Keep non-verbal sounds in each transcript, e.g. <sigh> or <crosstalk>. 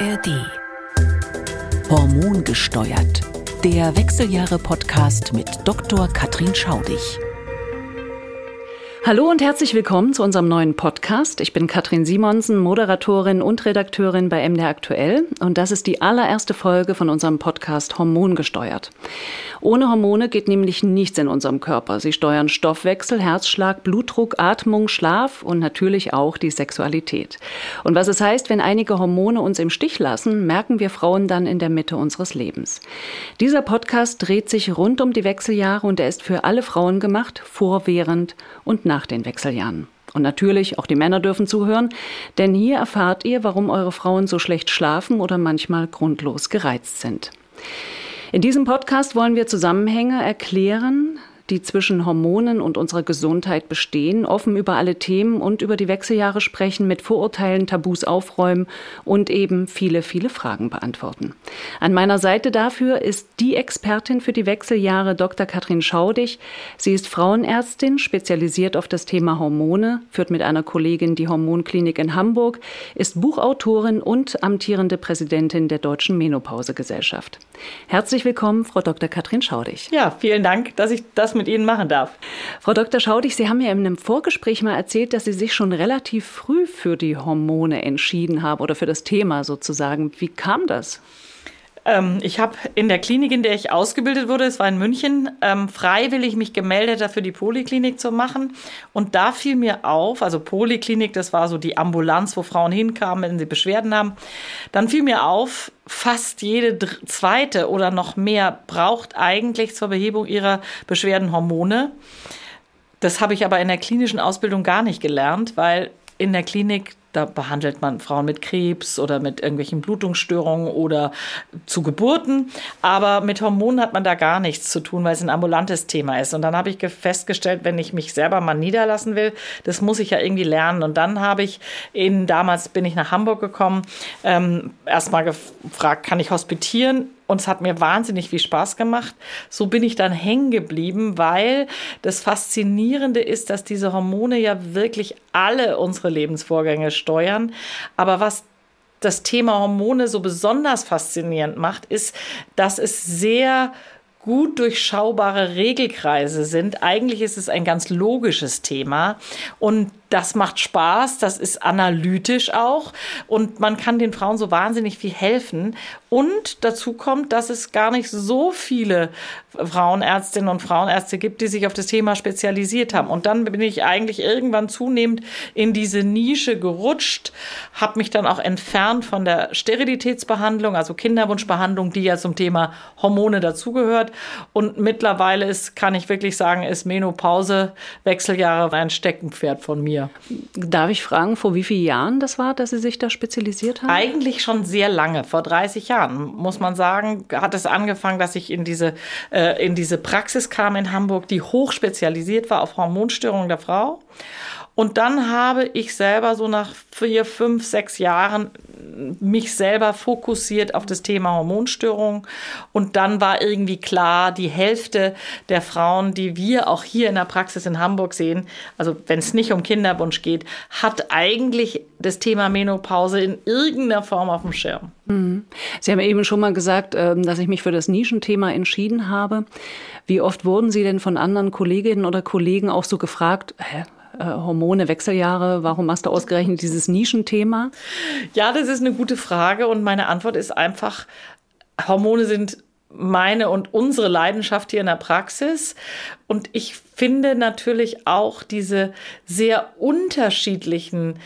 ARD. Hormongesteuert. Der Wechseljahre-Podcast mit Dr. Katrin Schaudig. Hallo und herzlich willkommen zu unserem neuen Podcast. Ich bin Katrin Simonsen, Moderatorin und Redakteurin bei MDR Aktuell und das ist die allererste Folge von unserem Podcast Hormongesteuert. Ohne Hormone geht nämlich nichts in unserem Körper. Sie steuern Stoffwechsel, Herzschlag, Blutdruck, Atmung, Schlaf und natürlich auch die Sexualität. Und was es heißt, wenn einige Hormone uns im Stich lassen, merken wir Frauen dann in der Mitte unseres Lebens. Dieser Podcast dreht sich rund um die Wechseljahre und er ist für alle Frauen gemacht, vor, während und nach den Wechseljahren. Und natürlich, auch die Männer dürfen zuhören, denn hier erfahrt ihr, warum eure Frauen so schlecht schlafen oder manchmal grundlos gereizt sind. In diesem Podcast wollen wir Zusammenhänge erklären, die zwischen Hormonen und unserer Gesundheit bestehen, offen über alle Themen und über die Wechseljahre sprechen, mit Vorurteilen, Tabus aufräumen und eben viele, viele Fragen beantworten. An meiner Seite dafür ist die Expertin für die Wechseljahre Dr. Katrin Schaudig. Sie ist Frauenärztin, spezialisiert auf das Thema Hormone, führt mit einer Kollegin die Hormonklinik in Hamburg, ist Buchautorin und amtierende Präsidentin der Deutschen Menopausegesellschaft. Herzlich willkommen, Frau Dr. Katrin Schaudig. Ja, vielen Dank, dass ich das mit Ihnen machen darf. Frau Dr. Schaudig, Sie haben ja in einem Vorgespräch mal erzählt, dass Sie sich schon relativ früh für die Hormone entschieden haben oder für das Thema sozusagen. Wie kam das? Ähm, ich habe in der Klinik, in der ich ausgebildet wurde, es war in München, ähm, freiwillig mich gemeldet, dafür die Poliklinik zu machen. Und da fiel mir auf, also Poliklinik, das war so die Ambulanz, wo Frauen hinkamen, wenn sie Beschwerden haben. Dann fiel mir auf, fast jede zweite oder noch mehr braucht eigentlich zur Behebung ihrer Beschwerden Hormone. Das habe ich aber in der klinischen Ausbildung gar nicht gelernt, weil in der Klinik da behandelt man Frauen mit Krebs oder mit irgendwelchen Blutungsstörungen oder zu Geburten. Aber mit Hormonen hat man da gar nichts zu tun, weil es ein ambulantes Thema ist. Und dann habe ich festgestellt, wenn ich mich selber mal niederlassen will, das muss ich ja irgendwie lernen. Und dann habe ich in, damals bin ich nach Hamburg gekommen, ähm, erstmal gefragt, kann ich hospitieren? Und es hat mir wahnsinnig viel Spaß gemacht. So bin ich dann hängen geblieben, weil das Faszinierende ist, dass diese Hormone ja wirklich alle unsere Lebensvorgänge steuern. Aber was das Thema Hormone so besonders faszinierend macht, ist, dass es sehr gut durchschaubare Regelkreise sind. Eigentlich ist es ein ganz logisches Thema und das macht Spaß, das ist analytisch auch und man kann den Frauen so wahnsinnig viel helfen. Und dazu kommt, dass es gar nicht so viele Frauenärztinnen und Frauenärzte gibt, die sich auf das Thema spezialisiert haben. Und dann bin ich eigentlich irgendwann zunehmend in diese Nische gerutscht, habe mich dann auch entfernt von der Sterilitätsbehandlung, also Kinderwunschbehandlung, die ja zum Thema Hormone dazugehört. Und mittlerweile ist, kann ich wirklich sagen, ist Menopause, Wechseljahre ein Steckenpferd von mir mir. Darf ich fragen, vor wie vielen Jahren das war, dass Sie sich da spezialisiert haben? Eigentlich schon sehr lange, vor 30 Jahren, muss man sagen, hat es angefangen, dass ich in diese, äh, in diese Praxis kam in Hamburg, die hochspezialisiert war auf Hormonstörungen der Frau. Und dann habe ich selber so nach vier, fünf, sechs Jahren mich selber fokussiert auf das Thema Hormonstörungen. Und dann war irgendwie klar, die Hälfte der Frauen, die wir auch hier in der Praxis in Hamburg sehen, also wenn es nicht um Kinderwunsch geht, hat eigentlich das Thema Menopause in irgendeiner Form auf dem Schirm. Mhm. Sie haben eben schon mal gesagt, ähm, dass ich mich für das Nischenthema entschieden habe. Wie oft wurden Sie denn von anderen Kolleginnen oder Kollegen auch so gefragt, hä, äh, Hormone, Wechseljahre, warum machst du ausgerechnet dieses Nischenthema? Ja, das ist eine gute Frage und meine Antwort ist einfach, Hormone sind meine und unsere Leidenschaft hier in der Praxis. Und ich finde natürlich auch diese sehr unterschiedlichen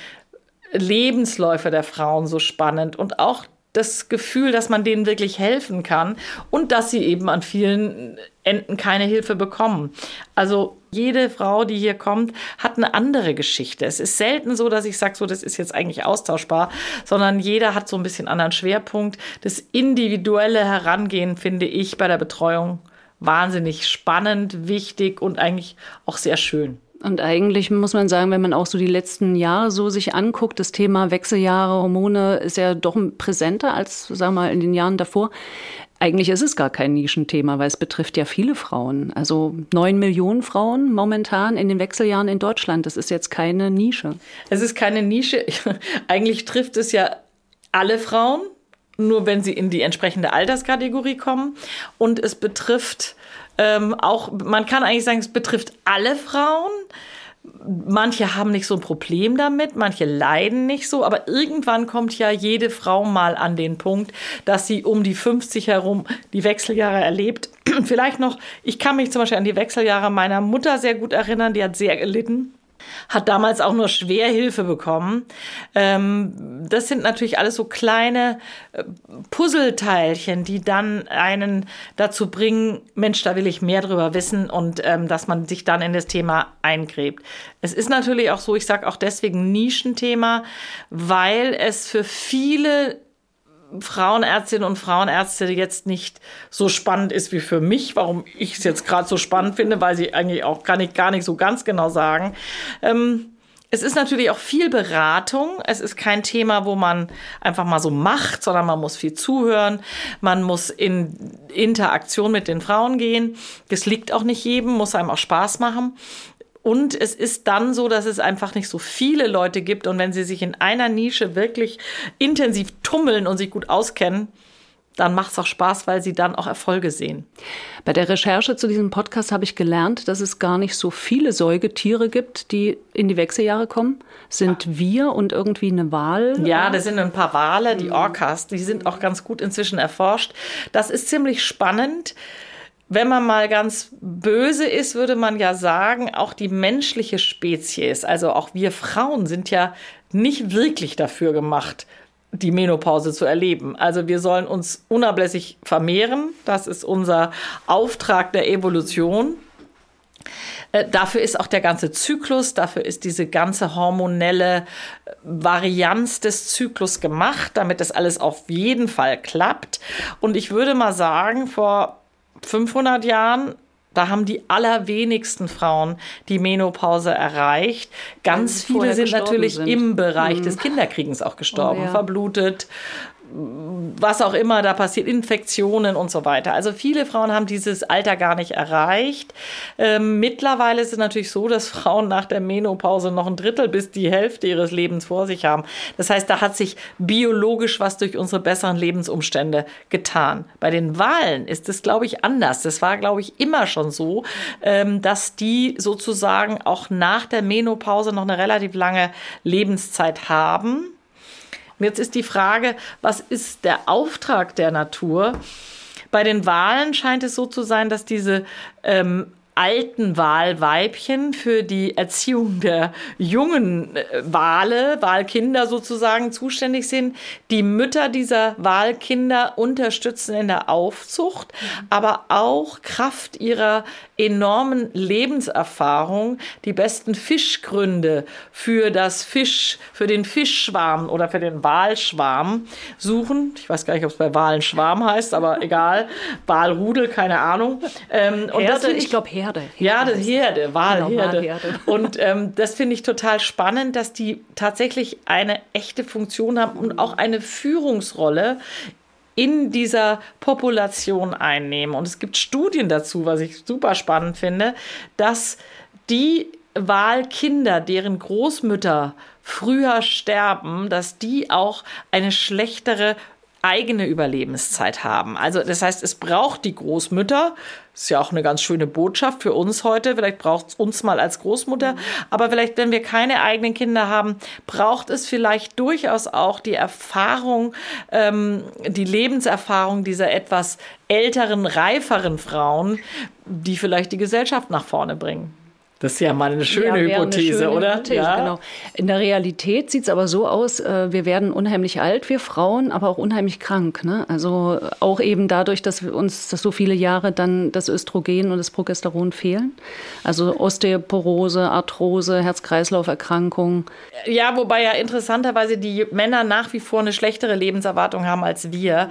Lebensläufe der Frauen so spannend und auch das Gefühl, dass man denen wirklich helfen kann und dass sie eben an vielen Enden keine Hilfe bekommen. Also jede Frau, die hier kommt, hat eine andere Geschichte. Es ist selten so, dass ich sage, so, das ist jetzt eigentlich austauschbar, sondern jeder hat so ein bisschen anderen Schwerpunkt. Das individuelle Herangehen finde ich bei der Betreuung wahnsinnig spannend, wichtig und eigentlich auch sehr schön. Und eigentlich muss man sagen, wenn man auch so die letzten Jahre so sich anguckt, das Thema Wechseljahre, Hormone ist ja doch präsenter als, sagen wir mal, in den Jahren davor. Eigentlich ist es gar kein Nischenthema, weil es betrifft ja viele Frauen. Also neun Millionen Frauen momentan in den Wechseljahren in Deutschland. Das ist jetzt keine Nische. Es ist keine Nische. Eigentlich trifft es ja alle Frauen nur wenn sie in die entsprechende Alterskategorie kommen. Und es betrifft ähm, auch, man kann eigentlich sagen, es betrifft alle Frauen. Manche haben nicht so ein Problem damit, manche leiden nicht so, aber irgendwann kommt ja jede Frau mal an den Punkt, dass sie um die 50 herum die Wechseljahre erlebt. <clears throat> Vielleicht noch, ich kann mich zum Beispiel an die Wechseljahre meiner Mutter sehr gut erinnern, die hat sehr gelitten hat damals auch nur schwer Hilfe bekommen. Ähm, das sind natürlich alles so kleine äh, Puzzleteilchen, die dann einen dazu bringen, Mensch, da will ich mehr drüber wissen und ähm, dass man sich dann in das Thema eingräbt. Es ist natürlich auch so, ich sage auch deswegen Nischenthema, weil es für viele Frauenärztinnen und Frauenärzte jetzt nicht so spannend ist wie für mich, warum ich es jetzt gerade so spannend finde, weil sie eigentlich auch kann ich gar nicht so ganz genau sagen. Ähm, es ist natürlich auch viel Beratung. Es ist kein Thema, wo man einfach mal so macht, sondern man muss viel zuhören. Man muss in Interaktion mit den Frauen gehen. Das liegt auch nicht jedem, muss einem auch Spaß machen. Und es ist dann so, dass es einfach nicht so viele Leute gibt. Und wenn sie sich in einer Nische wirklich intensiv tummeln und sich gut auskennen, dann macht es auch Spaß, weil sie dann auch Erfolge sehen. Bei der Recherche zu diesem Podcast habe ich gelernt, dass es gar nicht so viele Säugetiere gibt, die in die Wechseljahre kommen. Sind ja. wir und irgendwie eine Wahl? Ja, das sind ein paar Wale, die Orcas, die sind auch ganz gut inzwischen erforscht. Das ist ziemlich spannend. Wenn man mal ganz böse ist, würde man ja sagen, auch die menschliche Spezies, also auch wir Frauen sind ja nicht wirklich dafür gemacht, die Menopause zu erleben. Also wir sollen uns unablässig vermehren. Das ist unser Auftrag der Evolution. Äh, dafür ist auch der ganze Zyklus, dafür ist diese ganze hormonelle äh, Varianz des Zyklus gemacht, damit das alles auf jeden Fall klappt. Und ich würde mal sagen, vor 500 Jahren da haben die allerwenigsten Frauen die Menopause erreicht. Ganz viele sind natürlich sind. im Bereich hm. des Kinderkriegens auch gestorben, oh, ja. verblutet, was auch immer da passiert, Infektionen und so weiter. Also viele Frauen haben dieses Alter gar nicht erreicht. Ähm, mittlerweile ist es natürlich so, dass Frauen nach der Menopause noch ein Drittel bis die Hälfte ihres Lebens vor sich haben. Das heißt, da hat sich biologisch was durch unsere besseren Lebensumstände getan. Bei den Wahlen ist es, glaube ich, anders. Das war, glaube ich, immer schon so, ähm, dass die sozusagen auch nach der Menopause noch eine relativ lange Lebenszeit haben und jetzt ist die Frage, was ist der Auftrag der Natur? Bei den Wahlen scheint es so zu sein, dass diese ähm, alten Wahlweibchen für die Erziehung der jungen äh, Wale, Wahlkinder sozusagen zuständig sind. Die Mütter dieser Wahlkinder unterstützen in der Aufzucht, aber auch Kraft ihrer enormen Lebenserfahrung die besten Fischgründe für das Fisch, für den Fischschwarm oder für den Walschwarm suchen. Ich weiß gar nicht, ob es bei Walen Schwarm heißt, aber <laughs> egal. Walrudel, keine Ahnung. Ähm, und Herde, das ich glaube Herde. Herde. Ja, das Herde, Walherde. Genau, <laughs> und ähm, das finde ich total spannend, dass die tatsächlich eine echte Funktion haben und auch eine Führungsrolle in dieser Population einnehmen. Und es gibt Studien dazu, was ich super spannend finde, dass die Wahlkinder, deren Großmütter früher sterben, dass die auch eine schlechtere eigene Überlebenszeit haben. Also das heißt, es braucht die Großmütter. Ist ja auch eine ganz schöne Botschaft für uns heute. Vielleicht braucht es uns mal als Großmutter. Aber vielleicht, wenn wir keine eigenen Kinder haben, braucht es vielleicht durchaus auch die Erfahrung, ähm, die Lebenserfahrung dieser etwas älteren, reiferen Frauen, die vielleicht die Gesellschaft nach vorne bringen. Das ist ja mal eine schöne ja, Hypothese, eine schöne oder? Hypothese, ja. genau. In der Realität sieht es aber so aus, äh, wir werden unheimlich alt, wir Frauen, aber auch unheimlich krank. Ne? Also auch eben dadurch, dass wir uns dass so viele Jahre dann das Östrogen und das Progesteron fehlen. Also Osteoporose, Arthrose, Herz-Kreislauf-Erkrankungen. Ja, wobei ja interessanterweise die Männer nach wie vor eine schlechtere Lebenserwartung haben als wir.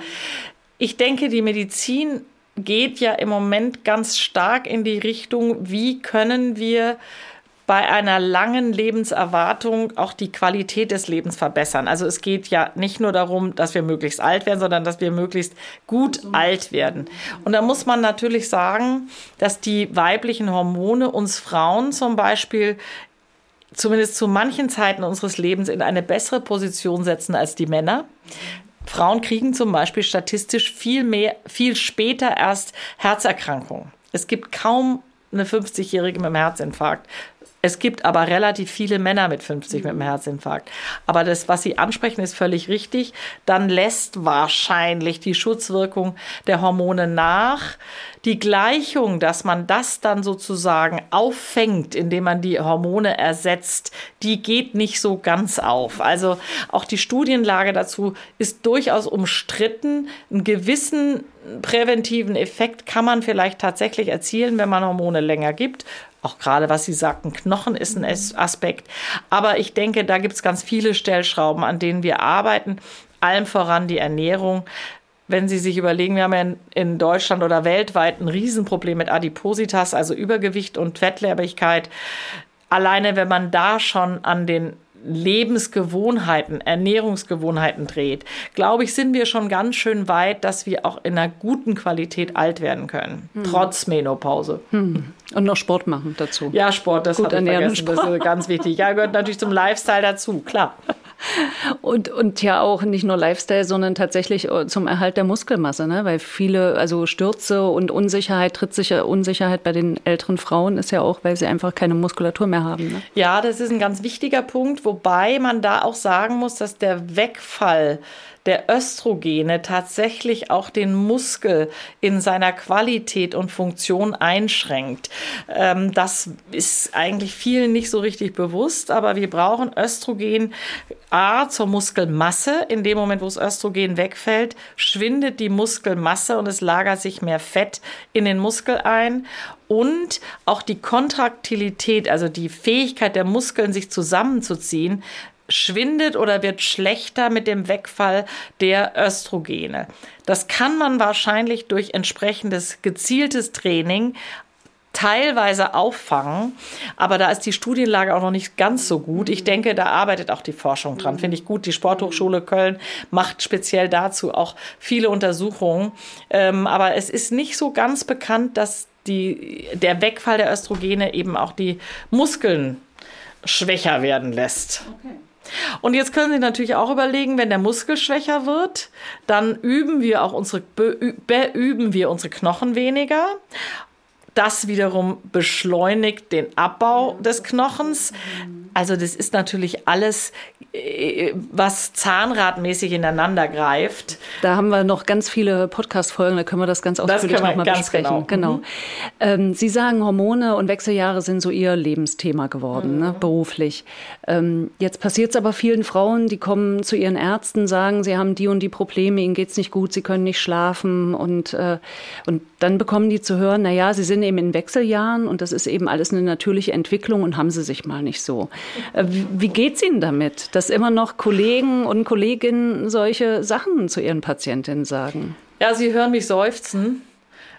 Ich denke, die Medizin geht ja im Moment ganz stark in die Richtung, wie können wir bei einer langen Lebenserwartung auch die Qualität des Lebens verbessern. Also es geht ja nicht nur darum, dass wir möglichst alt werden, sondern dass wir möglichst gut alt werden. Und da muss man natürlich sagen, dass die weiblichen Hormone uns Frauen zum Beispiel zumindest zu manchen Zeiten unseres Lebens in eine bessere Position setzen als die Männer. Frauen kriegen zum Beispiel statistisch viel mehr, viel später erst Herzerkrankungen. Es gibt kaum eine 50-Jährige mit einem Herzinfarkt. Es gibt aber relativ viele Männer mit 50 mit einem Herzinfarkt. Aber das, was Sie ansprechen, ist völlig richtig. Dann lässt wahrscheinlich die Schutzwirkung der Hormone nach. Die Gleichung, dass man das dann sozusagen auffängt, indem man die Hormone ersetzt, die geht nicht so ganz auf. Also auch die Studienlage dazu ist durchaus umstritten. Einen gewissen präventiven Effekt kann man vielleicht tatsächlich erzielen, wenn man Hormone länger gibt. Auch gerade, was Sie sagten, Knochen ist ein Aspekt. Aber ich denke, da gibt es ganz viele Stellschrauben, an denen wir arbeiten. Allem voran die Ernährung. Wenn Sie sich überlegen, wir haben ja in, Deutschland oder weltweit ein Riesenproblem mit Adipositas, also Übergewicht und Fettleibigkeit. Alleine, wenn man da schon an den Lebensgewohnheiten, Ernährungsgewohnheiten dreht, glaube ich, sind wir schon ganz schön weit, dass wir auch in einer guten Qualität alt werden können, hm. trotz Menopause. Hm. Und noch Sport machen dazu. Ja, Sport, das Gut ernähren, Sport. das ist ganz wichtig. Ja, gehört natürlich zum Lifestyle dazu, klar. <laughs> Und, und ja auch nicht nur Lifestyle, sondern tatsächlich äh, zum Erhalt der Muskelmasse, ne? weil viele, also Stürze und Unsicherheit, trittsicher Unsicherheit bei den älteren Frauen ist ja auch, weil sie einfach keine Muskulatur mehr haben. Ne? Ja, das ist ein ganz wichtiger Punkt, wobei man da auch sagen muss, dass der Wegfall der Östrogene tatsächlich auch den Muskel in seiner Qualität und Funktion einschränkt. Ähm, das ist eigentlich vielen nicht so richtig bewusst, aber wir brauchen Östrogen A zur Muskelmasse. In dem Moment, wo das Östrogen wegfällt, schwindet die Muskelmasse und es lagert sich mehr Fett in den Muskel ein und auch die Kontraktilität, also die Fähigkeit der Muskeln, sich zusammenzuziehen, schwindet oder wird schlechter mit dem Wegfall der Östrogene. Das kann man wahrscheinlich durch entsprechendes gezieltes Training teilweise auffangen, aber da ist die Studienlage auch noch nicht ganz so gut. Ich denke, da arbeitet auch die Forschung dran. Finde ich gut. Die Sporthochschule Köln macht speziell dazu auch viele Untersuchungen, ähm, aber es ist nicht so ganz bekannt, dass die, der Wegfall der Östrogene eben auch die Muskeln schwächer werden lässt. Okay. Und jetzt können Sie natürlich auch überlegen, wenn der Muskel schwächer wird, dann üben wir auch unsere, beüben wir unsere Knochen weniger. Das wiederum beschleunigt den Abbau des Knochens. Also das ist natürlich alles, äh, was zahnradmäßig ineinander greift. Da haben wir noch ganz viele Podcast-Folgen, da können wir das ganz ausführlich nochmal besprechen. Genau. genau. Mhm. Ähm, Sie sagen, Hormone und Wechseljahre sind so Ihr Lebensthema geworden, mhm. ne, beruflich. Ähm, jetzt passiert es aber vielen Frauen, die kommen zu ihren Ärzten, sagen, sie haben die und die Probleme, ihnen geht es nicht gut, sie können nicht schlafen und, äh, und dann bekommen die zu hören, naja, sie sind eben in Wechseljahren und das ist eben alles eine natürliche Entwicklung und haben sie sich mal nicht so. Äh, wie geht es Ihnen damit, dass immer noch Kollegen und Kolleginnen solche Sachen zu ihren Patientinnen sagen? Ja, Sie hören mich seufzen.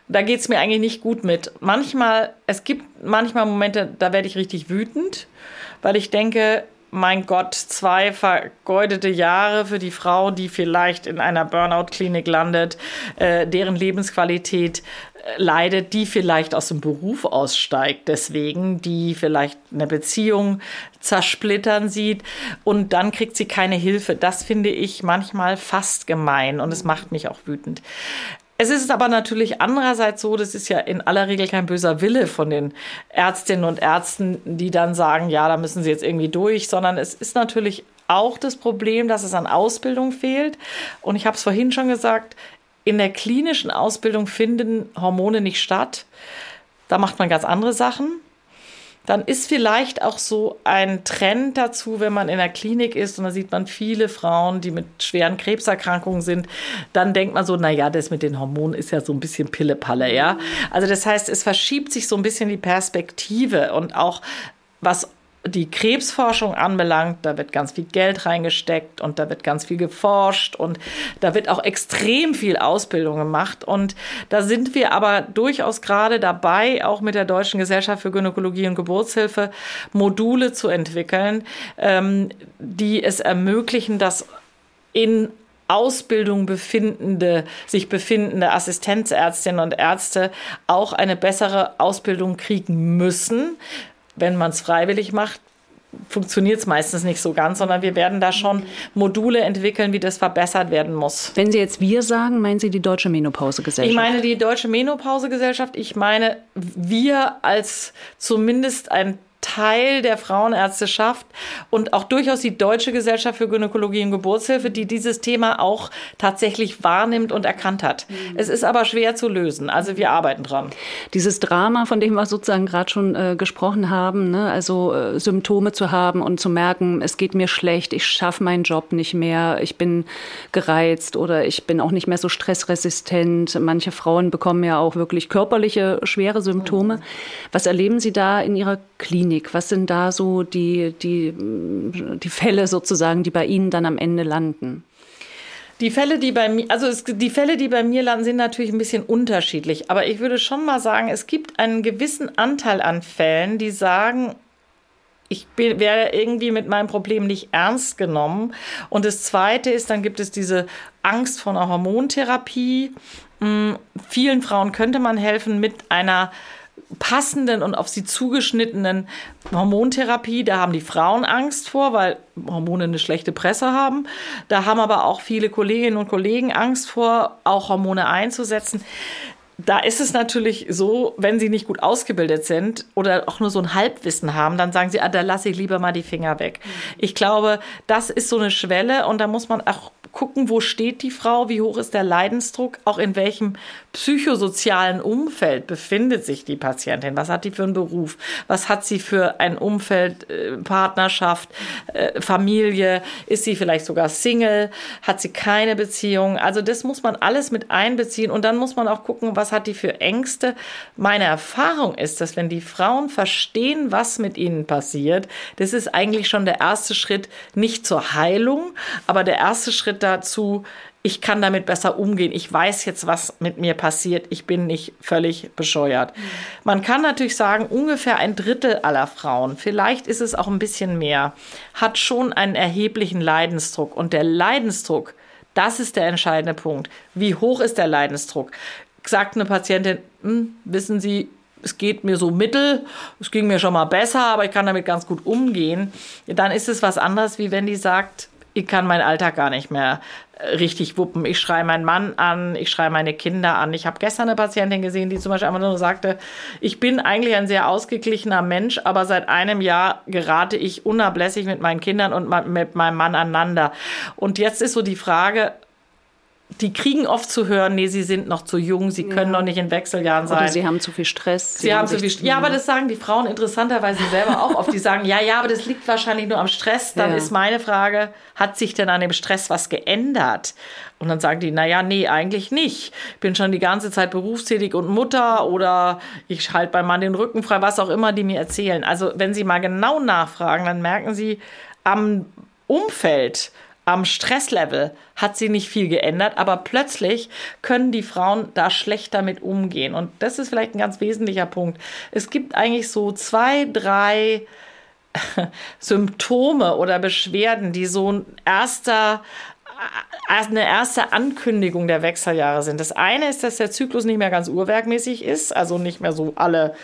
Da geht es mir eigentlich nicht gut mit. Manchmal, es gibt manchmal Momente, da werde ich richtig wütend, weil ich denke, mein Gott, zwei vergeudete Jahre für die Frau, die vielleicht in einer Burnout-Klinik landet, äh, deren Lebensqualität leidet, die vielleicht aus dem Beruf aussteigt, deswegen, die vielleicht eine Beziehung zersplittern sieht und dann kriegt sie keine Hilfe. Das finde ich manchmal fast gemein und es macht mich auch wütend. Es ist aber natürlich andererseits so, das ist ja in aller Regel kein böser Wille von den Ärztinnen und Ärzten, die dann sagen, ja, da müssen sie jetzt irgendwie durch, sondern es ist natürlich auch das Problem, dass es an Ausbildung fehlt. Und ich habe es vorhin schon gesagt, in der klinischen Ausbildung finden Hormone nicht statt. Da macht man ganz andere Sachen dann ist vielleicht auch so ein Trend dazu, wenn man in der Klinik ist und da sieht man viele Frauen, die mit schweren Krebserkrankungen sind, dann denkt man so, na ja, das mit den Hormonen ist ja so ein bisschen Pillepalle, ja. Also das heißt, es verschiebt sich so ein bisschen die Perspektive und auch was die Krebsforschung anbelangt, da wird ganz viel Geld reingesteckt und da wird ganz viel geforscht und da wird auch extrem viel Ausbildung gemacht. Und da sind wir aber durchaus gerade dabei, auch mit der Deutschen Gesellschaft für Gynäkologie und Geburtshilfe Module zu entwickeln, ähm, die es ermöglichen, dass in Ausbildung befindende, sich befindende Assistenzärztinnen und Ärzte auch eine bessere Ausbildung kriegen müssen, wenn man es freiwillig macht, funktioniert es meistens nicht so ganz, sondern wir werden da schon Module entwickeln, wie das verbessert werden muss. Wenn Sie jetzt wir sagen, meinen Sie die Deutsche Menopausegesellschaft? Ich meine die Deutsche Menopausegesellschaft. Ich meine wir als zumindest ein Teil der Frauenärzteschaft und auch durchaus die Deutsche Gesellschaft für Gynäkologie und Geburtshilfe, die dieses Thema auch tatsächlich wahrnimmt und erkannt hat. Mhm. Es ist aber schwer zu lösen. Also wir arbeiten dran. Dieses Drama, von dem wir sozusagen gerade schon äh, gesprochen haben, ne? also äh, Symptome zu haben und zu merken, es geht mir schlecht, ich schaffe meinen Job nicht mehr, ich bin gereizt oder ich bin auch nicht mehr so stressresistent. Manche Frauen bekommen ja auch wirklich körperliche schwere Symptome. Mhm. Was erleben Sie da in Ihrer Klinik? Was sind da so die, die, die Fälle sozusagen, die bei Ihnen dann am Ende landen? Die Fälle, die bei mir, also es, die Fälle, die bei mir landen, sind natürlich ein bisschen unterschiedlich. Aber ich würde schon mal sagen, es gibt einen gewissen Anteil an Fällen, die sagen, ich werde irgendwie mit meinem Problem nicht ernst genommen. Und das Zweite ist, dann gibt es diese Angst vor einer Hormontherapie. Hm, vielen Frauen könnte man helfen mit einer passenden und auf sie zugeschnittenen Hormontherapie. Da haben die Frauen Angst vor, weil Hormone eine schlechte Presse haben. Da haben aber auch viele Kolleginnen und Kollegen Angst vor, auch Hormone einzusetzen. Da ist es natürlich so, wenn sie nicht gut ausgebildet sind oder auch nur so ein Halbwissen haben, dann sagen sie, ah, da lasse ich lieber mal die Finger weg. Ich glaube, das ist so eine Schwelle und da muss man auch gucken, wo steht die Frau, wie hoch ist der Leidensdruck, auch in welchem psychosozialen Umfeld befindet sich die Patientin, was hat die für einen Beruf, was hat sie für ein Umfeld, äh, Partnerschaft, äh, Familie, ist sie vielleicht sogar Single, hat sie keine Beziehung, also das muss man alles mit einbeziehen und dann muss man auch gucken, was hat die für Ängste. Meine Erfahrung ist, dass wenn die Frauen verstehen, was mit ihnen passiert, das ist eigentlich schon der erste Schritt nicht zur Heilung, aber der erste Schritt dazu, ich kann damit besser umgehen. Ich weiß jetzt, was mit mir passiert. Ich bin nicht völlig bescheuert. Mhm. Man kann natürlich sagen, ungefähr ein Drittel aller Frauen, vielleicht ist es auch ein bisschen mehr, hat schon einen erheblichen Leidensdruck. Und der Leidensdruck, das ist der entscheidende Punkt. Wie hoch ist der Leidensdruck? Sagt eine Patientin, hm, wissen Sie, es geht mir so mittel, es ging mir schon mal besser, aber ich kann damit ganz gut umgehen, dann ist es was anderes, wie wenn die sagt, ich kann meinen Alltag gar nicht mehr äh, richtig wuppen. Ich schreie meinen Mann an, ich schreie meine Kinder an. Ich habe gestern eine Patientin gesehen, die zum Beispiel einfach nur sagte, ich bin eigentlich ein sehr ausgeglichener Mensch, aber seit einem Jahr gerate ich unablässig mit meinen Kindern und mit meinem Mann aneinander. Und jetzt ist so die Frage, die kriegen oft zu hören, nee, sie sind noch zu jung, sie können ja. noch nicht in Wechseljahren sein. Oder sie haben zu viel Stress. Sie, sie haben zu viel Stress. Ja, aber das sagen die Frauen interessanterweise selber auch oft. Die sagen, ja, ja, aber das liegt wahrscheinlich nur am Stress. Dann ja. ist meine Frage, hat sich denn an dem Stress was geändert? Und dann sagen die, naja, nee, eigentlich nicht. Ich bin schon die ganze Zeit berufstätig und Mutter oder ich halte beim Mann den Rücken frei, was auch immer die mir erzählen. Also wenn sie mal genau nachfragen, dann merken sie am Umfeld, am Stresslevel hat sie nicht viel geändert, aber plötzlich können die Frauen da schlecht damit umgehen. Und das ist vielleicht ein ganz wesentlicher Punkt. Es gibt eigentlich so zwei, drei <laughs> Symptome oder Beschwerden, die so ein erster äh, eine erste Ankündigung der Wechseljahre sind. Das eine ist, dass der Zyklus nicht mehr ganz urwerkmäßig ist, also nicht mehr so alle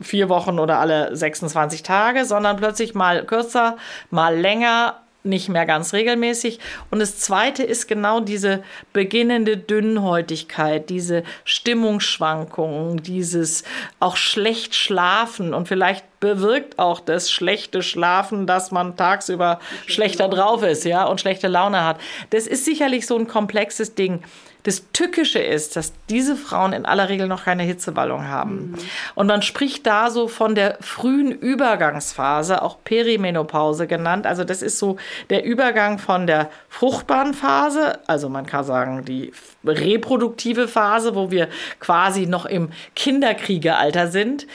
vier Wochen oder alle 26 Tage, sondern plötzlich mal kürzer, mal länger nicht mehr ganz regelmäßig. Und das Zweite ist genau diese beginnende Dünnhäutigkeit, diese Stimmungsschwankungen, dieses auch schlecht schlafen und vielleicht bewirkt auch das schlechte Schlafen, dass man tagsüber schlechter drauf ist, ja, und schlechte Laune hat. Das ist sicherlich so ein komplexes Ding. Das Tückische ist, dass diese Frauen in aller Regel noch keine Hitzewallung haben. Mhm. Und man spricht da so von der frühen Übergangsphase, auch Perimenopause genannt. Also das ist so der Übergang von der fruchtbaren Phase, also man kann sagen die reproduktive Phase, wo wir quasi noch im Kinderkriegealter sind.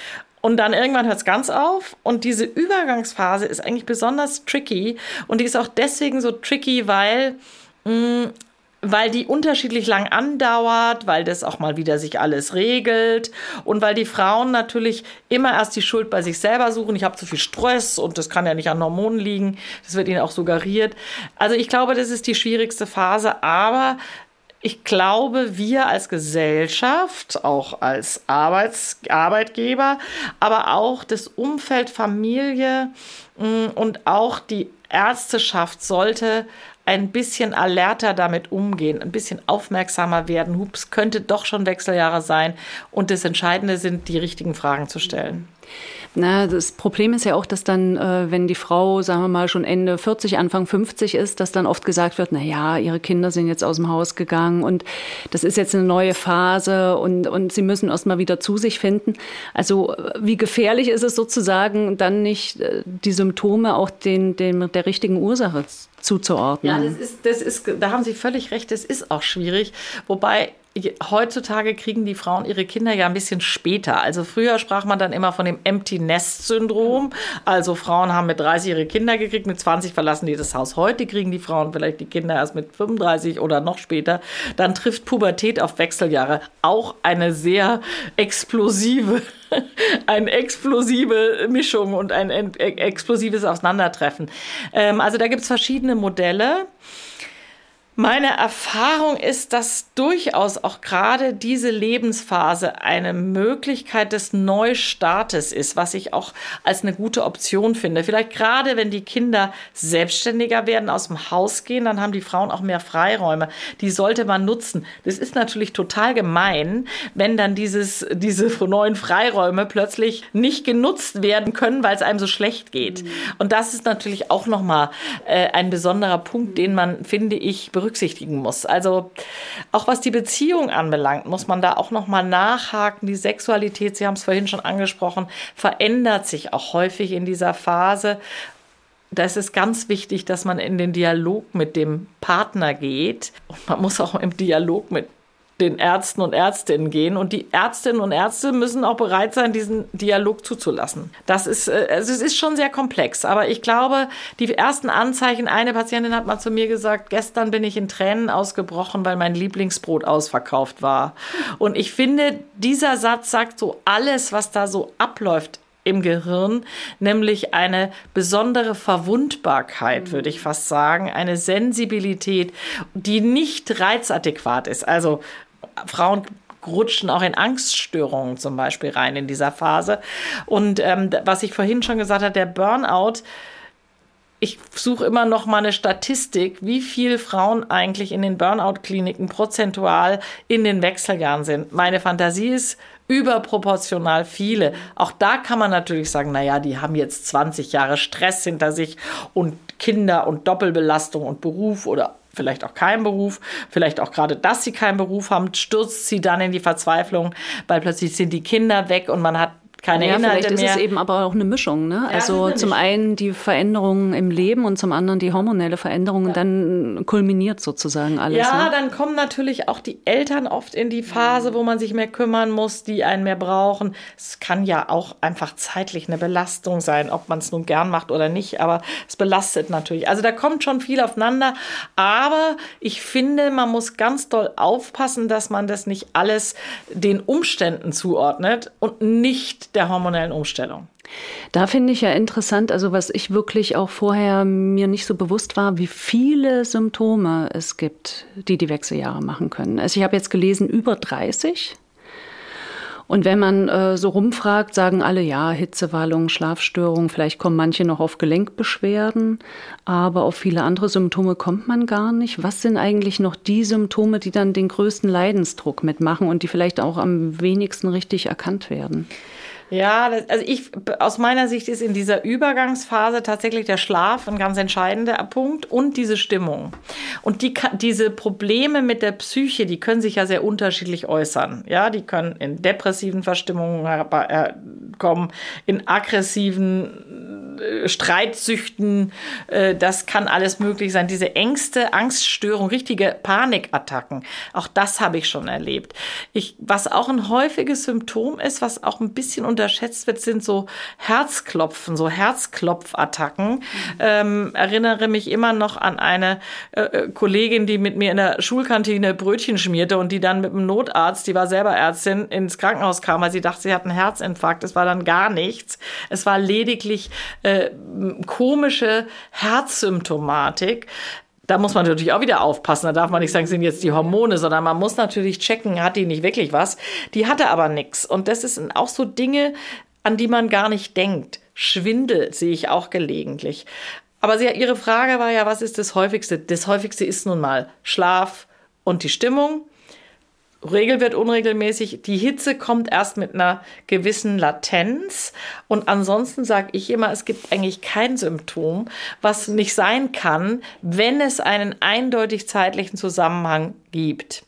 Und dann irgendwann hört es ganz auf. Und diese Übergangsphase ist eigentlich besonders tricky. Und die ist auch deswegen so tricky, weil mh, mm, weil die unterschiedlich lang andauert, weil das auch mal wieder sich alles regelt und weil die Frauen natürlich immer erst die Schuld bei sich selber suchen. Ich habe zu viel Stress und das kann ja nicht an Hormonen liegen. Das wird ihnen auch suggeriert. Also ich glaube, das ist die schwierigste Phase, aber ich glaube, wir als Gesellschaft, auch als Arbeits Arbeitgeber, aber auch das Umfeld Familie mm, und auch die Ärzteschaft sollte ein bisschen alerter damit umgehen, ein bisschen aufmerksamer werden. Hups, könnte doch schon Wechseljahre sein. Und das Entscheidende sind, die richtigen Fragen zu stellen. Na, das Problem ist ja auch, dass dann, äh, wenn die Frau, sagen wir mal, schon Ende 40, Anfang 50 ist, dass dann oft gesagt wird, na ja, ihre Kinder sind jetzt aus dem Haus gegangen und das ist jetzt eine neue Phase und, und sie müssen erst mal wieder zu sich finden. Also wie gefährlich ist es sozusagen, dann nicht äh, die Symptome auch den, den, der richtigen Ursache zuzuordnen? Ja, das ist, das ist, da haben Sie völlig recht, das ist auch schwierig. Wobei heutzutage kriegen die Frauen ihre Kinder ja ein bisschen später. Also früher sprach man dann immer von dem Empty Nest Syndrom. Also Frauen haben mit 30 ihre Kinder gekriegt, mit 20 verlassen die das Haus. Heute kriegen die Frauen vielleicht die Kinder erst mit 35 oder noch später. Dann trifft Pubertät auf Wechseljahre. Auch eine sehr explosive, <laughs> eine explosive Mischung und ein explosives Auseinandertreffen. Ähm, also da gibt es verschiedene Modelle. Meine Erfahrung ist, dass durchaus auch gerade diese Lebensphase eine Möglichkeit des Neustartes ist, was ich auch als eine gute Option finde. Vielleicht gerade, wenn die Kinder selbstständiger werden, aus dem Haus gehen, dann haben die Frauen auch mehr Freiräume. Die sollte man nutzen. Das ist natürlich total gemein, wenn dann dieses, diese <laughs> neuen Freiräume plötzlich nicht genutzt werden können, weil es einem so schlecht geht. Mhm. Und das ist natürlich auch nochmal äh, ein besonderer Punkt, den man, finde ich, berücksichtigen muss. Also auch was die Beziehung anbelangt, muss man da auch noch mal nachhaken. Die Sexualität, Sie haben es vorhin schon angesprochen, verändert sich auch häufig in dieser Phase. Da ist es ganz wichtig, dass man in den Dialog mit dem Partner geht. Und man muss auch im Dialog mit den Ärzten und Ärztinnen gehen. Und die Ärztinnen und Ärzte müssen auch bereit sein, diesen Dialog zuzulassen. Das ist, äh, also es ist schon sehr komplex. Aber ich glaube, die ersten Anzeichen, eine Patientin hat mal zu mir gesagt, gestern bin ich in Tränen ausgebrochen, weil mein Lieblingsbrot ausverkauft war. Und ich finde, dieser Satz sagt so alles, was da so abläuft im Gehirn, nämlich eine besondere Verwundbarkeit, würde ich fast sagen, eine Sensibilität, die nicht reizadäquat ist. Also Frauen rutschen auch in Angststörungen zum Beispiel rein in dieser Phase. Und ähm, was ich vorhin schon gesagt habe, der Burnout, ich suche immer noch mal eine Statistik, wie viele Frauen eigentlich in den Burnout-Kliniken prozentual in den Wechseljahren sind. Meine Fantasie ist überproportional viele. Auch da kann man natürlich sagen, naja, die haben jetzt 20 Jahre Stress hinter sich und Kinder und Doppelbelastung und Beruf oder vielleicht auch keinen Beruf, vielleicht auch gerade, dass sie keinen Beruf haben, stürzt sie dann in die Verzweiflung, weil plötzlich sind die Kinder weg und man hat keine ja, Inhalte vielleicht mehr. ist es eben aber auch eine Mischung. Ne? Ja, also zum Mischung. einen die Veränderungen im Leben und zum anderen die hormonelle Veränderung. Ja. Dann kulminiert sozusagen alles. Ja, ne? dann kommen natürlich auch die Eltern oft in die Phase, wo man sich mehr kümmern muss, die einen mehr brauchen. Es kann ja auch einfach zeitlich eine Belastung sein, ob man es nun gern macht oder nicht, aber es belastet natürlich. Also da kommt schon viel aufeinander. Aber ich finde, man muss ganz doll aufpassen, dass man das nicht alles den Umständen zuordnet und nicht der hormonellen Umstellung. Da finde ich ja interessant, also was ich wirklich auch vorher mir nicht so bewusst war, wie viele Symptome es gibt, die die Wechseljahre machen können. Also ich habe jetzt gelesen, über 30. Und wenn man äh, so rumfragt, sagen alle, ja, Hitzewallung, Schlafstörung, vielleicht kommen manche noch auf Gelenkbeschwerden, aber auf viele andere Symptome kommt man gar nicht. Was sind eigentlich noch die Symptome, die dann den größten Leidensdruck mitmachen und die vielleicht auch am wenigsten richtig erkannt werden? Ja, das, also ich, aus meiner Sicht ist in dieser Übergangsphase tatsächlich der Schlaf ein ganz entscheidender Punkt und diese Stimmung. Und die, diese Probleme mit der Psyche, die können sich ja sehr unterschiedlich äußern. Ja, die können in depressiven Verstimmungen kommen, in aggressiven äh, Streitsüchten, äh, das kann alles möglich sein. Diese Ängste, Angststörung, richtige Panikattacken, auch das habe ich schon erlebt. Ich, was auch ein häufiges Symptom ist, was auch ein bisschen unter unterschätzt wird, sind so Herzklopfen, so Herzklopfattacken. Mhm. Ähm, erinnere mich immer noch an eine äh, äh, Kollegin, die mit mir in der Schulkantine Brötchen schmierte und die dann mit dem Notarzt, die war selber Ärztin, ins Krankenhaus kam, weil sie dachte, sie hat einen Herzinfarkt. Es war dann gar nichts. Es war lediglich äh, komische Herzsymptomatik. Da muss man natürlich auch wieder aufpassen. Da darf man nicht sagen, sind jetzt die Hormone, sondern man muss natürlich checken, hat die nicht wirklich was. Die hatte aber nichts. Und das sind auch so Dinge, an die man gar nicht denkt. Schwindel sehe ich auch gelegentlich. Aber sie, Ihre Frage war ja, was ist das häufigste? Das häufigste ist nun mal Schlaf und die Stimmung. Regel wird unregelmäßig. Die Hitze kommt erst mit einer gewissen Latenz. Und ansonsten sage ich immer, es gibt eigentlich kein Symptom, was nicht sein kann, wenn es einen eindeutig zeitlichen Zusammenhang gibt.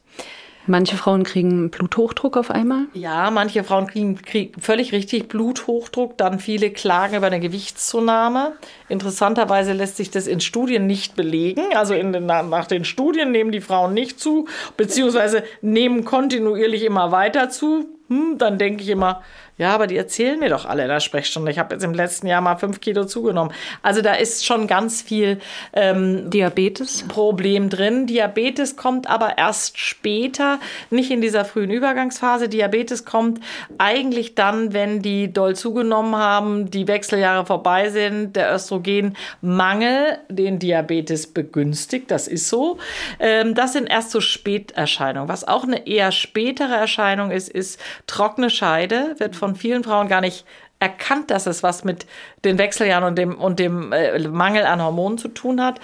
Manche Frauen kriegen Bluthochdruck auf einmal? Ja, manche Frauen kriegen, kriegen völlig richtig Bluthochdruck. Dann viele klagen über eine Gewichtszunahme. Interessanterweise lässt sich das in Studien nicht belegen. Also den, nach den Studien nehmen die Frauen nicht zu, beziehungsweise nehmen kontinuierlich immer weiter zu. Hm, dann denke ich immer, ja, aber die erzählen mir doch alle in der Sprechstunde. Ich habe jetzt im letzten Jahr mal fünf Kilo zugenommen. Also da ist schon ganz viel ähm, Diabetes Problem drin. Diabetes kommt aber erst später, nicht in dieser frühen Übergangsphase. Diabetes kommt eigentlich dann, wenn die doll zugenommen haben, die Wechseljahre vorbei sind, der Östrogenmangel den Diabetes begünstigt. Das ist so. Ähm, das sind erst so Späterscheinungen. Was auch eine eher spätere Erscheinung ist, ist trockene Scheide, wird von von vielen Frauen gar nicht erkannt, dass es was mit den Wechseljahren und dem, und dem äh, Mangel an Hormonen zu tun hat.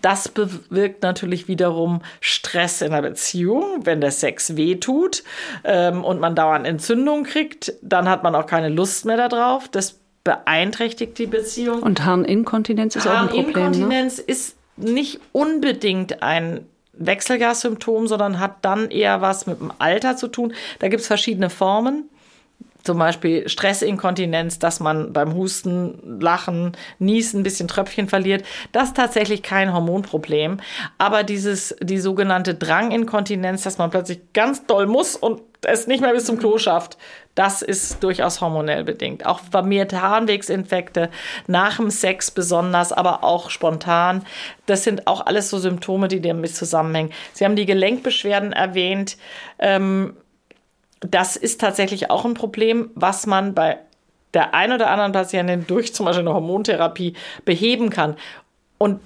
Das bewirkt natürlich wiederum Stress in der Beziehung, wenn der Sex wehtut ähm, und man dauernd Entzündung kriegt, dann hat man auch keine Lust mehr darauf. Das beeinträchtigt die Beziehung. Und Harninkontinenz ist auch ein Problem. Ne? Harninkontinenz ne? ist nicht unbedingt ein Wechselgassymptom, sondern hat dann eher was mit dem Alter zu tun. Da gibt es verschiedene Formen zum Beispiel Stressinkontinenz, dass man beim Husten, Lachen, Niesen ein bisschen Tröpfchen verliert. Das ist tatsächlich kein Hormonproblem. Aber dieses, die sogenannte Dranginkontinenz, dass man plötzlich ganz doll muss und es nicht mehr bis zum Klo schafft, das ist durchaus hormonell bedingt. Auch vermehrte Harnwegsinfekte, nach dem Sex besonders, aber auch spontan. Das sind auch alles so Symptome, die damit zusammenhängen. Sie haben die Gelenkbeschwerden erwähnt. Ähm, das ist tatsächlich auch ein Problem, was man bei der ein oder anderen Patientin durch zum Beispiel eine Hormontherapie beheben kann. Und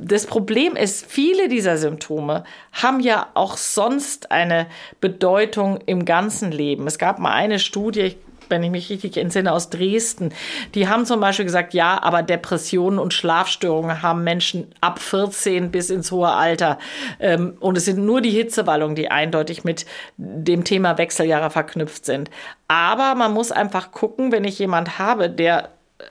das Problem ist, viele dieser Symptome haben ja auch sonst eine Bedeutung im ganzen Leben. Es gab mal eine Studie, ich wenn ich mich richtig entsinne, aus Dresden. Die haben zum Beispiel gesagt, ja, aber Depressionen und Schlafstörungen haben Menschen ab 14 bis ins hohe Alter. Ähm, und es sind nur die Hitzewallungen, die eindeutig mit dem Thema Wechseljahre verknüpft sind. Aber man muss einfach gucken, wenn ich jemand habe, der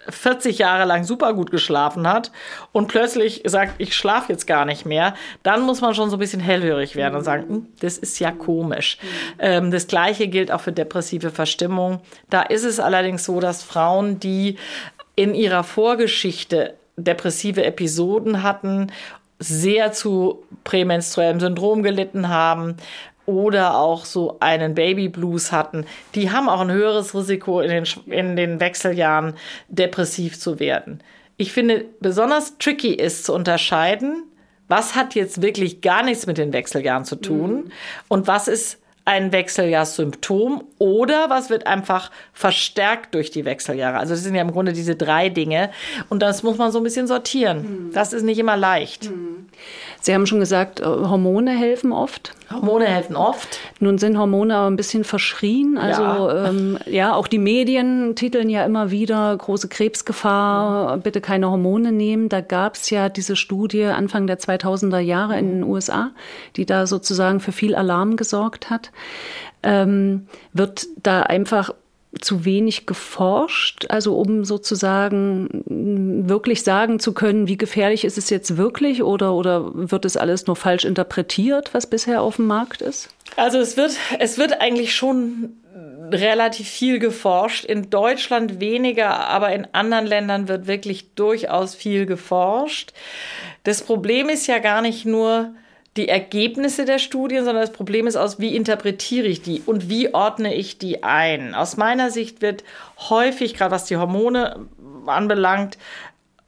40 Jahre lang super gut geschlafen hat und plötzlich sagt, ich schlafe jetzt gar nicht mehr, dann muss man schon so ein bisschen hellhörig werden und sagen, hm, das ist ja komisch. Ähm, das Gleiche gilt auch für depressive Verstimmung. Da ist es allerdings so, dass Frauen, die in ihrer Vorgeschichte depressive Episoden hatten, sehr zu prämenstruellem Syndrom gelitten haben, oder auch so einen Baby Blues hatten, die haben auch ein höheres Risiko in den, in den Wechseljahren depressiv zu werden. Ich finde, besonders tricky ist zu unterscheiden, was hat jetzt wirklich gar nichts mit den Wechseljahren zu tun mhm. und was ist ein Wechseljahrssymptom oder was wird einfach verstärkt durch die Wechseljahre. Also das sind ja im Grunde diese drei Dinge und das muss man so ein bisschen sortieren. Mhm. Das ist nicht immer leicht. Mhm. Sie haben schon gesagt, äh, Hormone helfen oft. Hormone helfen oft. Nun sind Hormone aber ein bisschen verschrien. Also ja, ähm, ja auch die Medien titeln ja immer wieder große Krebsgefahr, bitte keine Hormone nehmen. Da gab es ja diese Studie Anfang der 2000er Jahre in den USA, die da sozusagen für viel Alarm gesorgt hat. Ähm, wird da einfach zu wenig geforscht, also um sozusagen wirklich sagen zu können, wie gefährlich ist es jetzt wirklich oder, oder wird es alles nur falsch interpretiert, was bisher auf dem Markt ist? Also es wird, es wird eigentlich schon relativ viel geforscht. In Deutschland weniger, aber in anderen Ländern wird wirklich durchaus viel geforscht. Das Problem ist ja gar nicht nur, die Ergebnisse der Studien, sondern das Problem ist aus, wie interpretiere ich die und wie ordne ich die ein. Aus meiner Sicht wird häufig, gerade was die Hormone anbelangt,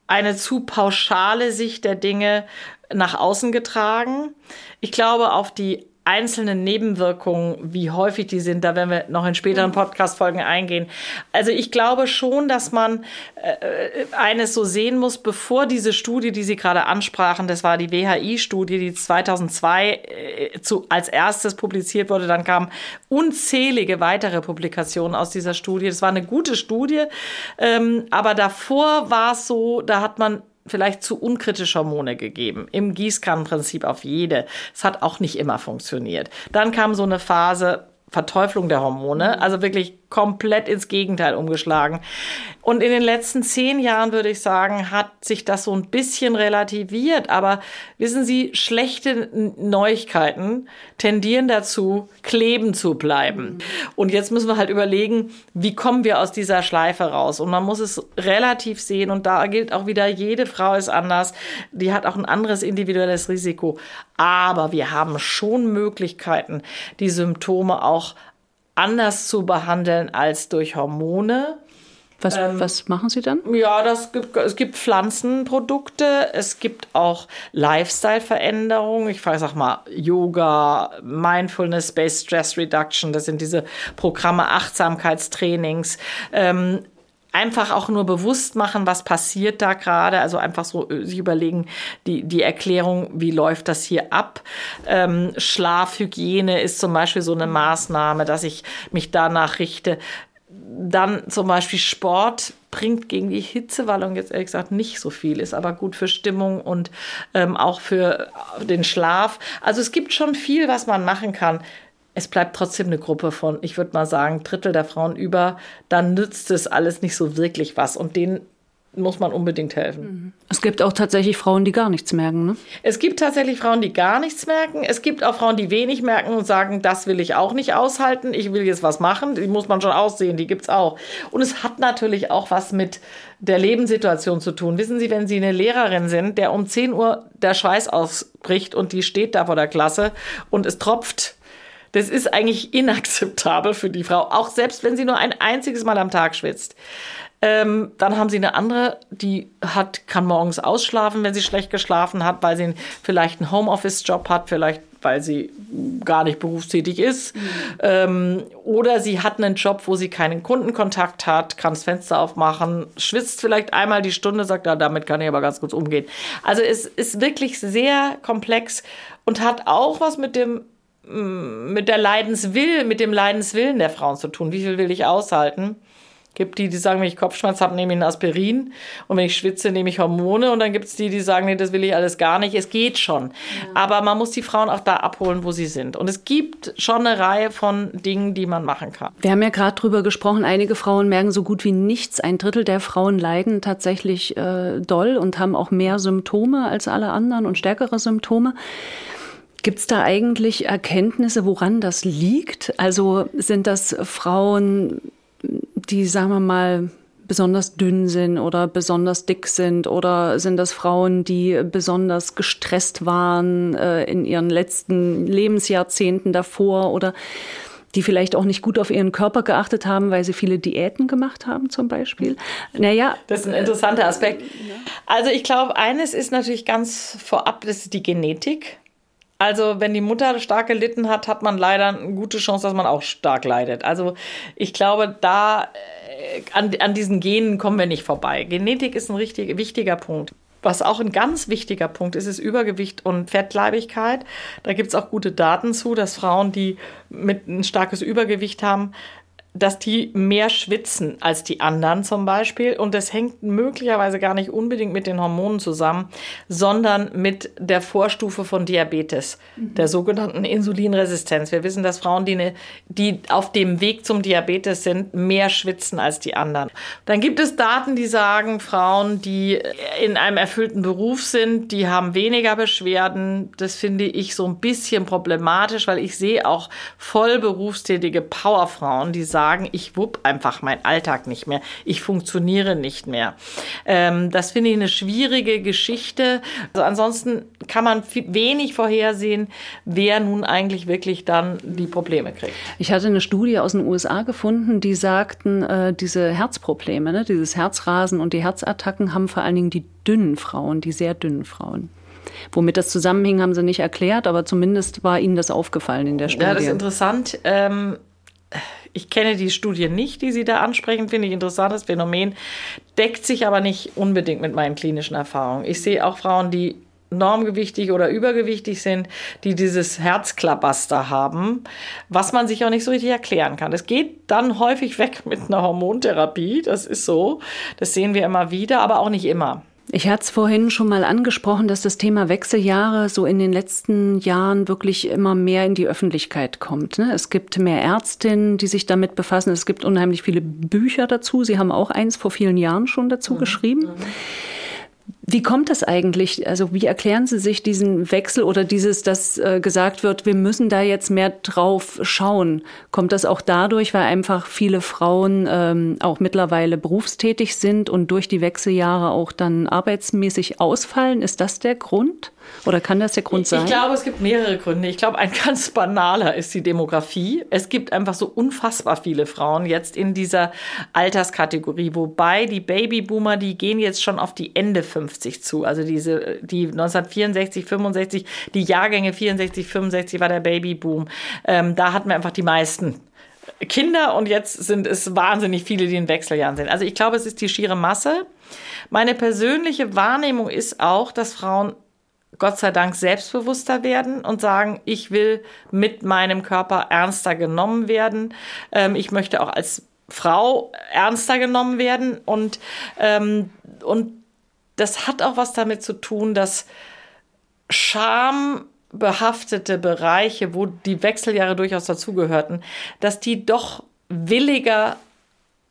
eine zu pauschale Sicht der Dinge nach außen getragen. Ich glaube, auf die einzelnen Nebenwirkungen, wie häufig die sind, da werden wir noch in späteren Podcast-Folgen eingehen. Also ich glaube schon, dass man äh, eines so sehen muss, bevor diese Studie, die Sie gerade ansprachen, das war die WHI-Studie, die 2002 äh, zu, als erstes publiziert wurde, dann kamen unzählige weitere Publikationen aus dieser Studie. Das war eine gute Studie, ähm, aber davor war es so, da hat man vielleicht zu unkritisch Hormone gegeben. Im Gießkannenprinzip auf jede. Es hat auch nicht immer funktioniert. Dann kam so eine Phase, Verteuflung der Hormone, also wirklich komplett ins Gegenteil umgeschlagen. Und in den letzten zehn Jahren, würde ich sagen, hat sich das so ein bisschen relativiert. Aber wissen Sie, schlechte Neuigkeiten tendieren dazu, kleben zu bleiben. Und jetzt müssen wir halt überlegen, wie kommen wir aus dieser Schleife raus? Und man muss es relativ sehen. Und da gilt auch wieder, jede Frau ist anders. Die hat auch ein anderes individuelles Risiko. Aber wir haben schon Möglichkeiten, die Symptome auch anders zu behandeln als durch Hormone. Was, ähm, was machen Sie dann? Ja, das gibt, es gibt Pflanzenprodukte, es gibt auch Lifestyle-Veränderungen. Ich sag mal Yoga, Mindfulness, Based Stress Reduction, das sind diese Programme, Achtsamkeitstrainings. Ähm, einfach auch nur bewusst machen, was passiert da gerade. Also einfach so äh, sich überlegen, die, die Erklärung, wie läuft das hier ab. Ähm, Schlafhygiene ist zum Beispiel so eine Maßnahme, dass ich mich danach richte. Dann zum Beispiel Sport bringt gegen die Hitzewallung jetzt ehrlich gesagt nicht so viel, ist aber gut für Stimmung und ähm, auch für den Schlaf. Also es gibt schon viel, was man machen kann es bleibt trotzdem eine Gruppe von, ich würde mal sagen, Drittel der Frauen über, dann nützt es alles nicht so wirklich was. Und denen muss man unbedingt helfen. Es gibt auch tatsächlich Frauen, die gar nichts merken. Ne? Es gibt tatsächlich Frauen, die gar nichts merken. Es gibt auch Frauen, die wenig merken und sagen, das will ich auch nicht aushalten. Ich will jetzt was machen. Die muss man schon aussehen. Die gibt es auch. Und es hat natürlich auch was mit der Lebenssituation zu tun. Wissen Sie, wenn Sie eine Lehrerin sind, der um 10 Uhr der Schweiß ausbricht und die steht da vor der Klasse und es tropft das ist eigentlich inakzeptabel für die Frau, auch selbst wenn sie nur ein einziges Mal am Tag schwitzt. Ähm, dann haben sie eine andere, die hat, kann morgens ausschlafen, wenn sie schlecht geschlafen hat, weil sie vielleicht einen Homeoffice-Job hat, vielleicht weil sie gar nicht berufstätig ist. Mhm. Ähm, oder sie hat einen Job, wo sie keinen Kundenkontakt hat, kann das Fenster aufmachen, schwitzt vielleicht einmal die Stunde, sagt, ja, damit kann ich aber ganz gut umgehen. Also es ist wirklich sehr komplex und hat auch was mit dem mit der Leidenswill, mit dem Leidenswillen der Frauen zu tun. Wie viel will ich aushalten? Gibt die, die sagen, wenn ich Kopfschmerz habe, nehme ich ein Aspirin. Und wenn ich schwitze, nehme ich Hormone. Und dann gibt es die, die sagen, nee, das will ich alles gar nicht. Es geht schon. Ja. Aber man muss die Frauen auch da abholen, wo sie sind. Und es gibt schon eine Reihe von Dingen, die man machen kann. Wir haben ja gerade drüber gesprochen, einige Frauen merken so gut wie nichts. Ein Drittel der Frauen leiden tatsächlich äh, doll und haben auch mehr Symptome als alle anderen und stärkere Symptome. Gibt es da eigentlich Erkenntnisse, woran das liegt? Also sind das Frauen, die, sagen wir mal, besonders dünn sind oder besonders dick sind? Oder sind das Frauen, die besonders gestresst waren äh, in ihren letzten Lebensjahrzehnten davor? Oder die vielleicht auch nicht gut auf ihren Körper geachtet haben, weil sie viele Diäten gemacht haben zum Beispiel. Naja. Das ist ein interessanter Aspekt. Also ich glaube, eines ist natürlich ganz vorab, das ist die Genetik. Also, wenn die Mutter stark gelitten hat, hat man leider eine gute Chance, dass man auch stark leidet. Also, ich glaube, da äh, an, an diesen Genen kommen wir nicht vorbei. Genetik ist ein richtig wichtiger Punkt. Was auch ein ganz wichtiger Punkt ist, ist Übergewicht und Fettleibigkeit. Da gibt es auch gute Daten zu, dass Frauen, die mit ein starkes Übergewicht haben, dass die mehr schwitzen als die anderen zum Beispiel. Und das hängt möglicherweise gar nicht unbedingt mit den Hormonen zusammen, sondern mit der Vorstufe von Diabetes, mhm. der sogenannten Insulinresistenz. Wir wissen, dass Frauen, die, eine, die auf dem Weg zum Diabetes sind, mehr schwitzen als die anderen. Dann gibt es Daten, die sagen, Frauen, die in einem erfüllten Beruf sind, die haben weniger Beschwerden. Das finde ich so ein bisschen problematisch, weil ich sehe auch voll berufstätige Powerfrauen, die sagen, sagen, ich wupp einfach meinen Alltag nicht mehr, ich funktioniere nicht mehr. Ähm, das finde ich eine schwierige Geschichte. Also ansonsten kann man wenig vorhersehen, wer nun eigentlich wirklich dann die Probleme kriegt. Ich hatte eine Studie aus den USA gefunden, die sagten, äh, diese Herzprobleme, ne, dieses Herzrasen und die Herzattacken haben vor allen Dingen die dünnen Frauen, die sehr dünnen Frauen. Womit das zusammenhing, haben sie nicht erklärt, aber zumindest war ihnen das aufgefallen in der Studie. Ja, das ist interessant. Ähm, ich kenne die Studie nicht, die Sie da ansprechen, finde ich interessantes Phänomen, deckt sich aber nicht unbedingt mit meinen klinischen Erfahrungen. Ich sehe auch Frauen, die normgewichtig oder übergewichtig sind, die dieses Herzklabaster haben, was man sich auch nicht so richtig erklären kann. Es geht dann häufig weg mit einer Hormontherapie, das ist so, das sehen wir immer wieder, aber auch nicht immer. Ich hatte es vorhin schon mal angesprochen, dass das Thema Wechseljahre so in den letzten Jahren wirklich immer mehr in die Öffentlichkeit kommt. Ne? Es gibt mehr Ärztinnen, die sich damit befassen. Es gibt unheimlich viele Bücher dazu. Sie haben auch eins vor vielen Jahren schon dazu mhm. geschrieben. Mhm. Wie kommt das eigentlich? Also wie erklären Sie sich diesen Wechsel oder dieses, dass äh, gesagt wird, wir müssen da jetzt mehr drauf schauen? Kommt das auch dadurch, weil einfach viele Frauen ähm, auch mittlerweile berufstätig sind und durch die Wechseljahre auch dann arbeitsmäßig ausfallen? Ist das der Grund? Oder kann das der Grund sein? Ich glaube, es gibt mehrere Gründe. Ich glaube, ein <laughs> ganz banaler ist die Demografie. Es gibt einfach so unfassbar viele Frauen jetzt in dieser Alterskategorie, wobei die Babyboomer, die gehen jetzt schon auf die Ende 50 zu. Also diese, die 1964, 65, die Jahrgänge 64, 65 war der Babyboom. Ähm, da hatten wir einfach die meisten Kinder und jetzt sind es wahnsinnig viele, die in Wechseljahren sind. Also ich glaube, es ist die schiere Masse. Meine persönliche Wahrnehmung ist auch, dass Frauen Gott sei Dank selbstbewusster werden und sagen, ich will mit meinem Körper ernster genommen werden. Ähm, ich möchte auch als Frau ernster genommen werden. Und, ähm, und das hat auch was damit zu tun, dass schambehaftete Bereiche, wo die Wechseljahre durchaus dazugehörten, dass die doch williger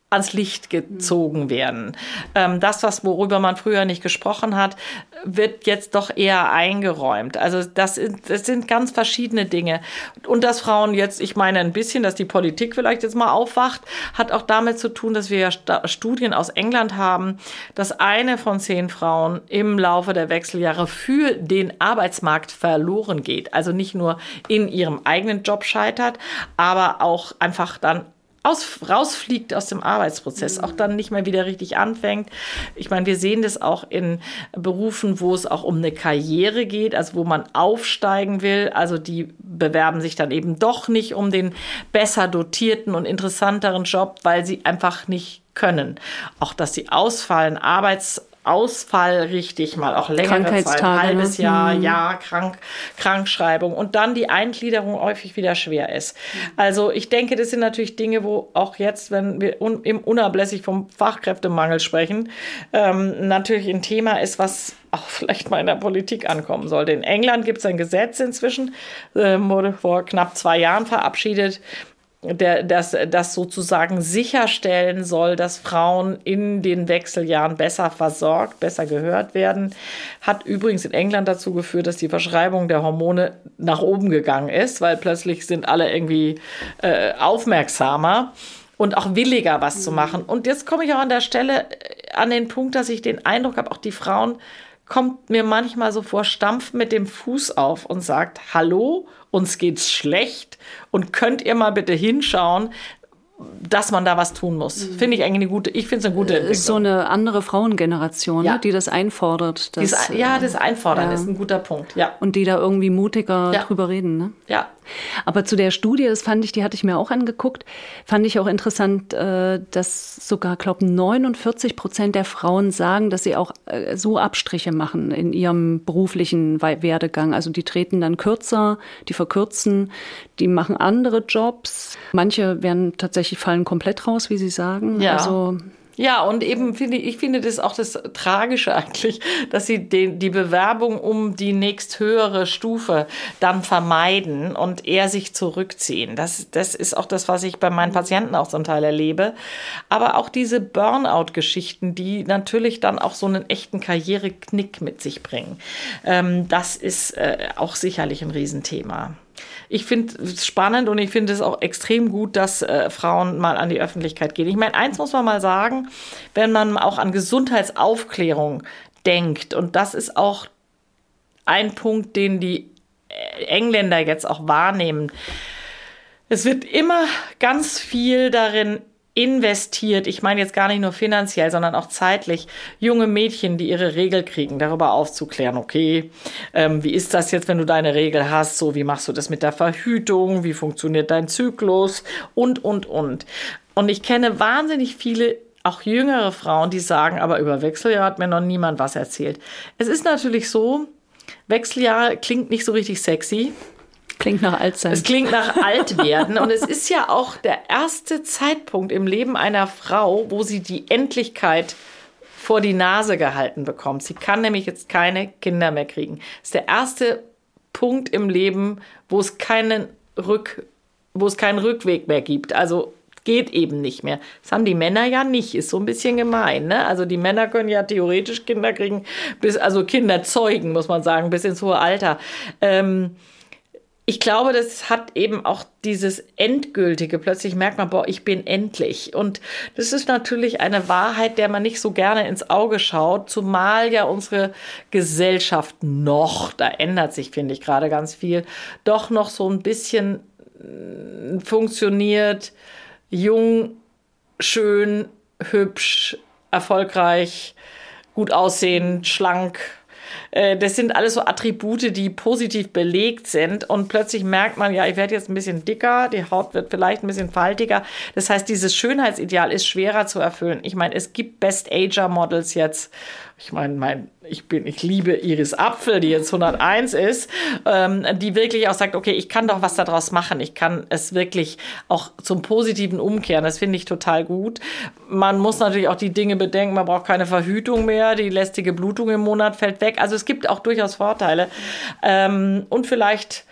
ans Licht gezogen werden. Ähm, das, was worüber man früher nicht gesprochen hat, wird jetzt doch eher eingeräumt. Also das, das sind ganz verschiedene Dinge. Und dass Frauen jetzt, ich meine ein bisschen, dass die Politik vielleicht jetzt mal aufwacht, hat auch damit zu tun, dass wir ja Studien aus England haben, dass eine von zehn Frauen im Laufe der Wechseljahre für den Arbeitsmarkt verloren geht. Also nicht nur in ihrem eigenen Job scheitert, aber auch einfach dann aus, rausfliegt aus dem Arbeitsprozess, auch dann nicht mehr wieder richtig anfängt. Ich meine, wir sehen das auch in Berufen, wo es auch um eine Karriere geht, also wo man aufsteigen will. Also die bewerben sich dann eben doch nicht um den besser dotierten und interessanteren Job, weil sie einfach nicht können. Auch dass sie ausfallen, Arbeits Ausfall richtig mal auch längere Zeit, halbes ne? Jahr, mhm. Jahr krank, Krankschreibung und dann die Eingliederung häufig wieder schwer ist. Mhm. Also ich denke, das sind natürlich Dinge, wo auch jetzt, wenn wir un, im unablässig vom Fachkräftemangel sprechen, ähm, natürlich ein Thema ist, was auch vielleicht mal in der Politik ankommen sollte. In England gibt es ein Gesetz inzwischen, äh, wurde vor knapp zwei Jahren verabschiedet, der, das, das sozusagen sicherstellen soll, dass Frauen in den Wechseljahren besser versorgt, besser gehört werden, hat übrigens in England dazu geführt, dass die Verschreibung der Hormone nach oben gegangen ist, weil plötzlich sind alle irgendwie äh, aufmerksamer und auch williger, was mhm. zu machen. Und jetzt komme ich auch an der Stelle äh, an den Punkt, dass ich den Eindruck habe, auch die Frauen kommt mir manchmal so vor, stampft mit dem Fuß auf und sagt, hallo, uns geht's schlecht. Und könnt ihr mal bitte hinschauen, dass man da was tun muss. Mhm. Finde ich eigentlich eine gute, ich finde es eine gute Entwicklung. Ist so eine andere Frauengeneration, ne, ja. die das einfordert. Dass, Dies, ja, das Einfordern ja. ist ein guter Punkt, ja. Und die da irgendwie mutiger ja. drüber reden, ne? Ja. Aber zu der Studie, das fand ich, die hatte ich mir auch angeguckt, fand ich auch interessant, äh, dass sogar, glaube 49 Prozent der Frauen sagen, dass sie auch äh, so Abstriche machen in ihrem beruflichen Werdegang. Also die treten dann kürzer, die verkürzen, die machen andere Jobs. Manche werden tatsächlich fallen komplett raus, wie Sie sagen. Ja. Also ja, und eben finde ich finde das auch das Tragische eigentlich, dass sie den, die Bewerbung um die nächsthöhere Stufe dann vermeiden und eher sich zurückziehen. Das, das ist auch das, was ich bei meinen Patienten auch zum Teil erlebe. Aber auch diese Burnout-Geschichten, die natürlich dann auch so einen echten Karriereknick mit sich bringen. Ähm, das ist äh, auch sicherlich ein Riesenthema ich finde es spannend und ich finde es auch extrem gut, dass äh, Frauen mal an die Öffentlichkeit gehen. Ich meine, eins muss man mal sagen, wenn man auch an Gesundheitsaufklärung denkt, und das ist auch ein Punkt, den die äh, Engländer jetzt auch wahrnehmen. Es wird immer ganz viel darin investiert, ich meine jetzt gar nicht nur finanziell, sondern auch zeitlich, junge Mädchen, die ihre Regel kriegen, darüber aufzuklären, okay, ähm, wie ist das jetzt, wenn du deine Regel hast, so wie machst du das mit der Verhütung, wie funktioniert dein Zyklus und, und, und. Und ich kenne wahnsinnig viele auch jüngere Frauen, die sagen, aber über Wechseljahre hat mir noch niemand was erzählt. Es ist natürlich so, Wechseljahre klingt nicht so richtig sexy. Klingt nach Altsein. Es klingt nach Altwerden. und es ist ja auch der erste Zeitpunkt im Leben einer Frau, wo sie die Endlichkeit vor die Nase gehalten bekommt. Sie kann nämlich jetzt keine Kinder mehr kriegen. Das ist der erste Punkt im Leben, wo es keinen Rück, wo es keinen Rückweg mehr gibt. Also geht eben nicht mehr. Das haben die Männer ja nicht, ist so ein bisschen gemein. Ne? Also die Männer können ja theoretisch Kinder kriegen, bis, also Kinder zeugen, muss man sagen, bis ins hohe Alter. Ähm, ich glaube, das hat eben auch dieses Endgültige. Plötzlich merkt man, boah, ich bin endlich. Und das ist natürlich eine Wahrheit, der man nicht so gerne ins Auge schaut, zumal ja unsere Gesellschaft noch, da ändert sich, finde ich, gerade ganz viel, doch noch so ein bisschen äh, funktioniert, jung, schön, hübsch, erfolgreich, gut aussehend, schlank, das sind alles so Attribute, die positiv belegt sind. Und plötzlich merkt man, ja, ich werde jetzt ein bisschen dicker, die Haut wird vielleicht ein bisschen faltiger. Das heißt, dieses Schönheitsideal ist schwerer zu erfüllen. Ich meine, es gibt Best-Ager-Models jetzt. Ich meine, mein ich bin, ich liebe Iris Apfel, die jetzt 101 ist, ähm, die wirklich auch sagt, okay, ich kann doch was daraus machen. Ich kann es wirklich auch zum Positiven umkehren. Das finde ich total gut. Man muss natürlich auch die Dinge bedenken. Man braucht keine Verhütung mehr. Die lästige Blutung im Monat fällt weg. Also es gibt auch durchaus Vorteile. Ähm, und vielleicht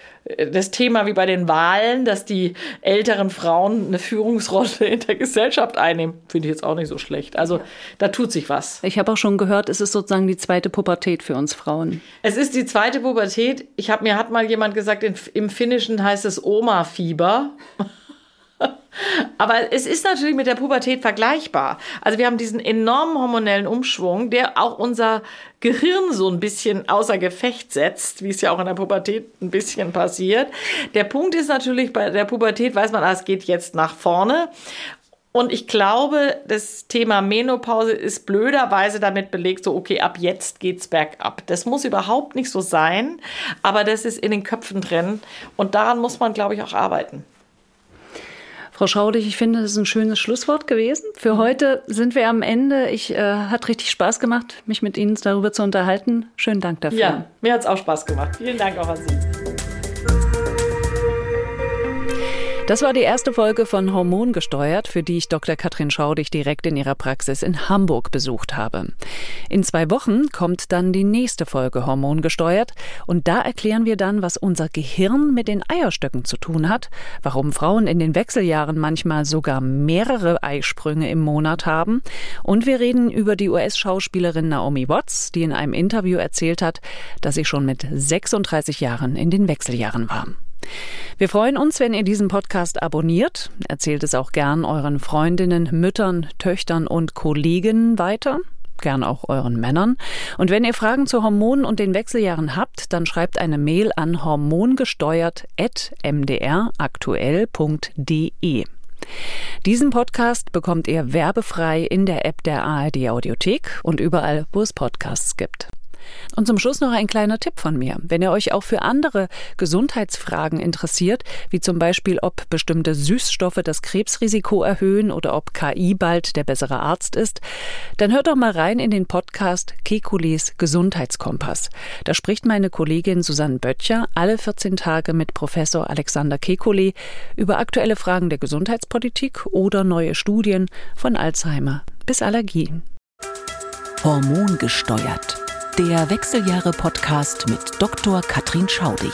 das Thema wie bei den Wahlen, dass die älteren Frauen eine Führungsrolle in der Gesellschaft einnehmen, finde ich jetzt auch nicht so schlecht. Also da tut sich was. Ich habe auch schon gehört, es ist sozusagen die zweite Pubertät für uns Frauen. Es ist die zweite Pubertät. Ich habe mir hat mal jemand gesagt, in, im Finnischen heißt es Oma-Fieber. <laughs> Aber es ist natürlich mit der Pubertät vergleichbar. Also wir haben diesen enormen hormonellen Umschwung, der auch unser Gehirn so ein bisschen außer Gefecht setzt, wie es ja auch in der Pubertät ein bisschen passiert. Der Punkt ist natürlich, bei der Pubertät weiß man, ah, es geht jetzt nach vorne. Und ich glaube, das Thema Menopause ist blöderweise damit belegt, so, okay, ab jetzt geht's bergab. Das muss überhaupt nicht so sein, aber das ist in den Köpfen drin. Und daran muss man, glaube ich, auch arbeiten. Frau Schaudig, ich finde, das ist ein schönes Schlusswort gewesen. Für mhm. heute sind wir am Ende. Ich äh, hat richtig Spaß gemacht, mich mit Ihnen darüber zu unterhalten. Schönen Dank dafür. Ja, mir hat es auch Spaß gemacht. Vielen Dank auch an Sie. Das war die erste Folge von Hormongesteuert, für die ich Dr. Katrin Schaudig direkt in ihrer Praxis in Hamburg besucht habe. In zwei Wochen kommt dann die nächste Folge Hormongesteuert und da erklären wir dann, was unser Gehirn mit den Eierstöcken zu tun hat, warum Frauen in den Wechseljahren manchmal sogar mehrere Eisprünge im Monat haben und wir reden über die US-Schauspielerin Naomi Watts, die in einem Interview erzählt hat, dass sie schon mit 36 Jahren in den Wechseljahren war. Wir freuen uns, wenn ihr diesen Podcast abonniert. Erzählt es auch gern euren Freundinnen, Müttern, Töchtern und Kolleginnen weiter gern auch euren Männern. Und wenn ihr Fragen zu Hormonen und den Wechseljahren habt, dann schreibt eine Mail an hormongesteuert.mdraktuell.de. Diesen Podcast bekommt ihr werbefrei in der App der ARD Audiothek und überall, wo es Podcasts gibt. Und zum Schluss noch ein kleiner Tipp von mir. Wenn ihr euch auch für andere Gesundheitsfragen interessiert, wie zum Beispiel, ob bestimmte Süßstoffe das Krebsrisiko erhöhen oder ob KI bald der bessere Arzt ist, dann hört doch mal rein in den Podcast Kekulis Gesundheitskompass. Da spricht meine Kollegin Susanne Böttcher alle 14 Tage mit Professor Alexander Kekuli über aktuelle Fragen der Gesundheitspolitik oder neue Studien von Alzheimer bis Allergien. Hormongesteuert der Wechseljahre-Podcast mit Dr. Katrin Schaudig.